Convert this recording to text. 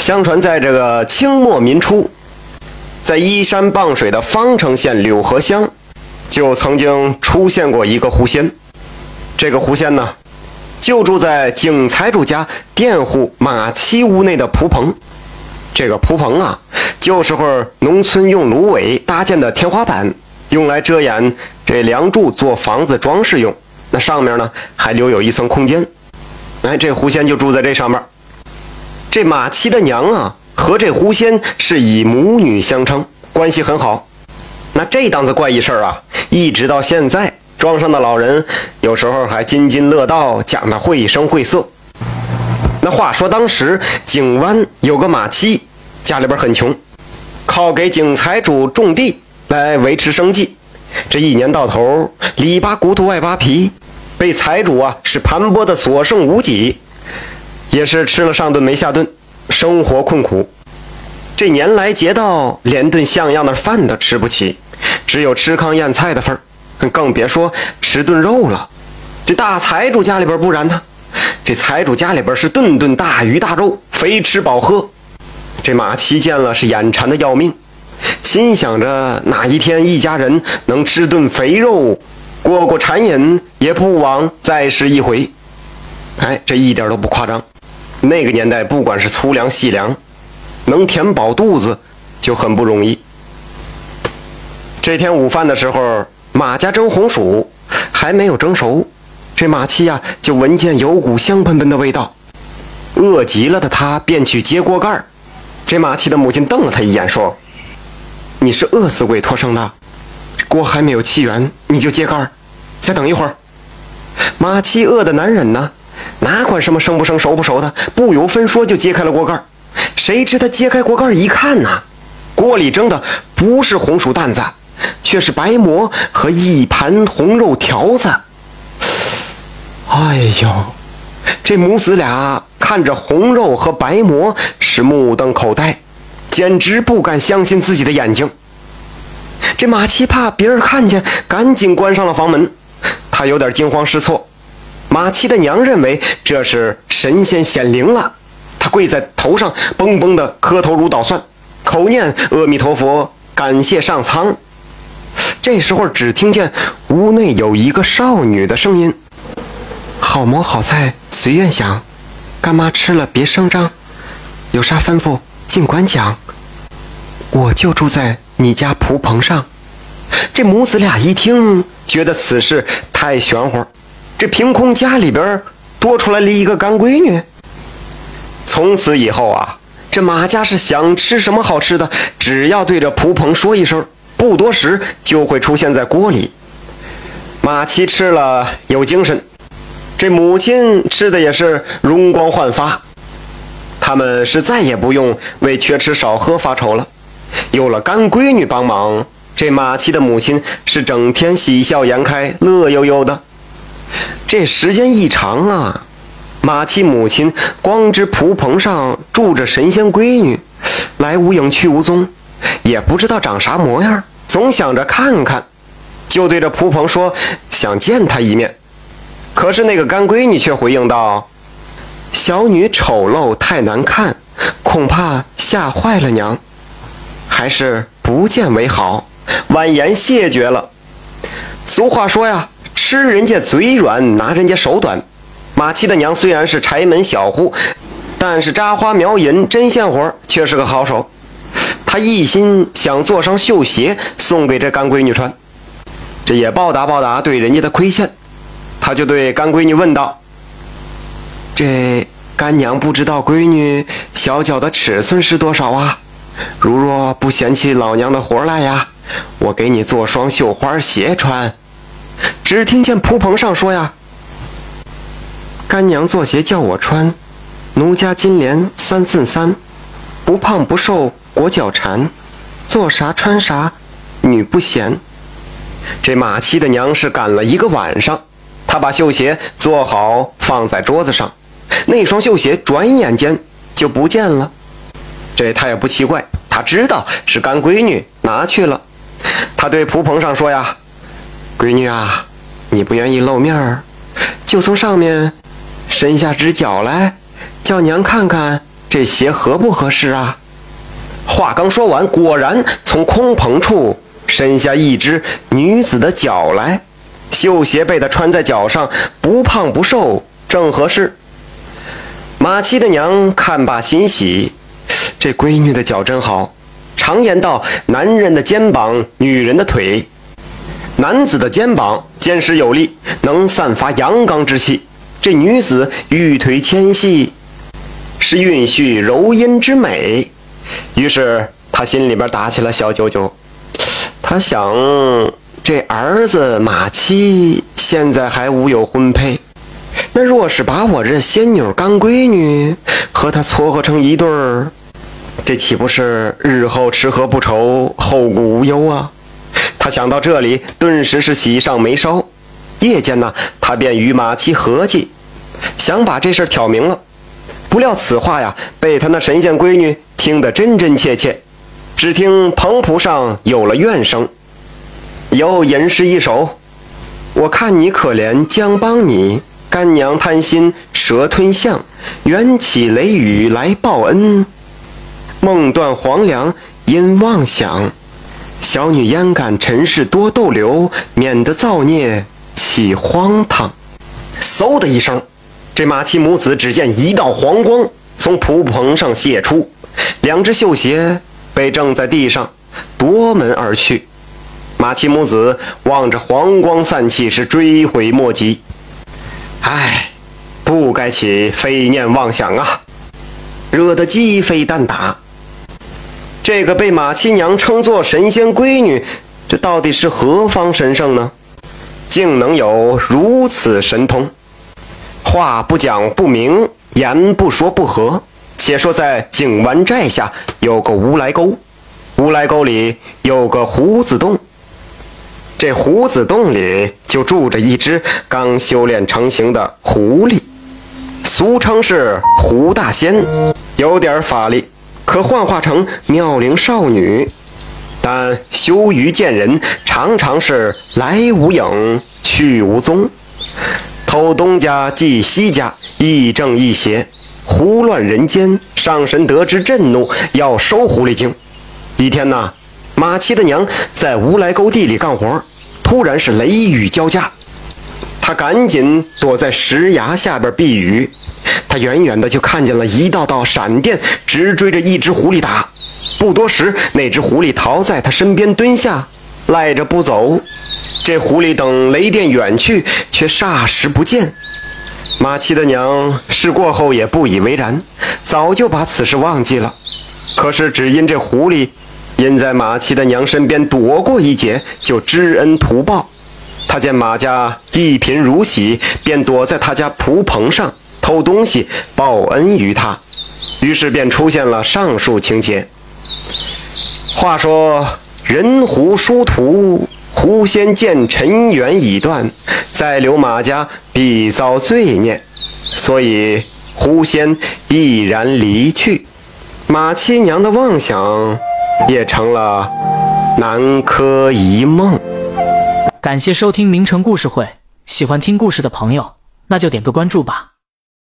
相传在这个清末民初，在依山傍水的方城县柳河乡，就曾经出现过一个狐仙。这个狐仙呢，就住在景财主家佃户马七屋内的蒲棚。这个蒲棚啊，就是会儿农村用芦苇搭建的天花板，用来遮掩这梁柱做房子装饰用。那上面呢，还留有一层空间。哎，这狐仙就住在这上面。这马七的娘啊，和这狐仙是以母女相称，关系很好。那这档子怪异事儿啊，一直到现在，庄上的老人有时候还津津乐道，讲的绘声绘色。那话说当时景湾有个马七，家里边很穷，靠给景财主种地来维持生计。这一年到头里扒骨头外扒皮，被财主啊是盘剥的所剩无几。也是吃了上顿没下顿，生活困苦。这年来劫道，连顿像样的饭都吃不起，只有吃糠咽菜的份儿，更别说吃顿肉了。这大财主家里边不然呢，这财主家里边是顿顿大鱼大肉，肥吃饱喝。这马七见了是眼馋的要命，心想着哪一天一家人能吃顿肥肉，过过馋瘾，也不枉再试一回。哎，这一点都不夸张。那个年代，不管是粗粮细粮，能填饱肚子就很不容易。这天午饭的时候，马家蒸红薯还没有蒸熟，这马七呀就闻见有股香喷喷的味道，饿极了的他便去揭锅盖这马七的母亲瞪了他一眼，说：“你是饿死鬼托生的，锅还没有气圆你就揭盖再等一会儿。”马七饿得难忍呢。哪管什么生不生、熟不熟的，不由分说就揭开了锅盖。谁知他揭开锅盖一看呐，锅里蒸的不是红薯蛋子，却是白馍和一盘红肉条子。哎呦，这母子俩看着红肉和白馍是目瞪口呆，简直不敢相信自己的眼睛。这马七怕别人看见，赶紧关上了房门。他有点惊慌失措。马七的娘认为这是神仙显灵了，她跪在头上，嘣嘣的磕头如捣蒜，口念阿弥陀佛，感谢上苍。这时候只听见屋内有一个少女的声音：“好馍好菜随愿享，干妈吃了别声张，有啥吩咐尽管讲。我就住在你家蒲棚上。”这母子俩一听，觉得此事太玄乎。这凭空家里边多出来了一个干闺女。从此以后啊，这马家是想吃什么好吃的，只要对着蒲棚说一声，不多时就会出现在锅里。马七吃了有精神，这母亲吃的也是容光焕发。他们是再也不用为缺吃少喝发愁了。有了干闺女帮忙，这马七的母亲是整天喜笑颜开，乐悠悠的。这时间一长啊，马七母亲光知蒲棚上住着神仙闺女，来无影去无踪，也不知道长啥模样，总想着看看，就对着蒲棚说想见她一面。可是那个干闺女却回应道：“小女丑陋太难看，恐怕吓坏了娘，还是不见为好，婉言谢绝了。”俗话说呀。吃人家嘴软，拿人家手短。马七的娘虽然是柴门小户，但是扎花描银针线活却是个好手。他一心想做双绣鞋送给这干闺女穿，这也报答报答对人家的亏欠。他就对干闺女问道：“这干娘不知道闺女小脚的尺寸是多少啊？如若不嫌弃老娘的活来呀，我给你做双绣花鞋穿。”只听见蒲棚上说呀：“干娘做鞋叫我穿，奴家金莲三寸三，不胖不瘦裹脚缠，做啥穿啥，女不嫌。”这马七的娘是赶了一个晚上，她把绣鞋做好放在桌子上，那双绣鞋转眼间就不见了。这她也不奇怪，她知道是干闺女拿去了。她对蒲棚上说呀。闺女啊，你不愿意露面儿，就从上面伸下只脚来，叫娘看看这鞋合不合适啊？话刚说完，果然从空棚处伸下一只女子的脚来，绣鞋被她穿在脚上，不胖不瘦，正合适。马七的娘看罢欣喜，这闺女的脚真好。常言道：男人的肩膀，女人的腿。男子的肩膀坚实有力，能散发阳刚之气；这女子玉腿纤细，是蕴蓄柔阴之美。于是他心里边打起了小九九。他想，这儿子马七现在还无有婚配，那若是把我这仙女干闺女和他撮合成一对儿，这岂不是日后吃喝不愁，后顾无忧啊？他想到这里，顿时是喜上眉梢。夜间呢，他便与马七合计，想把这事挑明了。不料此话呀，被他那神仙闺女听得真真切切。只听棚铺上有了怨声，又吟诗一首：“我看你可怜，将帮你。干娘贪心，蛇吞象。缘起雷雨来报恩，梦断黄粱因妄想。小女焉敢尘世多逗留，免得造孽起荒唐。”嗖的一声。这马七母子只见一道黄光从蒲棚上泄出，两只绣鞋被正在地上，夺门而去。马七母子望着黄光散去，是追悔莫及。唉，不该起非念妄想啊，惹得鸡飞蛋打。这个被马七娘称作神仙闺女，这到底是何方神圣呢？竟能有如此神通？话不讲不明，言不说不合。且说在景湾寨下有个乌来沟，乌来沟里有个胡子洞。这胡子洞里就住着一只刚修炼成型的狐狸，俗称是胡大仙，有点法力，可幻化成妙龄少女，但羞于见人，常常是来无影去无踪。偷东家祭西家，亦正亦邪，胡乱人间。上神得知震怒，要收狐狸精。一天呐，马七的娘在无来沟地里干活，突然是雷雨交加，她赶紧躲在石崖下边避雨。他远远的就看见了一道道闪电直追着一只狐狸打，不多时，那只狐狸逃在他身边蹲下，赖着不走。这狐狸等雷电远去，却霎时不见。马七的娘事过后也不以为然，早就把此事忘记了。可是只因这狐狸，因在马七的娘身边躲过一劫，就知恩图报。他见马家一贫如洗，便躲在他家蒲棚上偷东西报恩于他，于是便出现了上述情节。话说人狐殊途。狐仙见尘缘已断，再留马家必遭罪孽，所以狐仙毅然离去，马七娘的妄想也成了南柯一梦。感谢收听名城故事会，喜欢听故事的朋友，那就点个关注吧。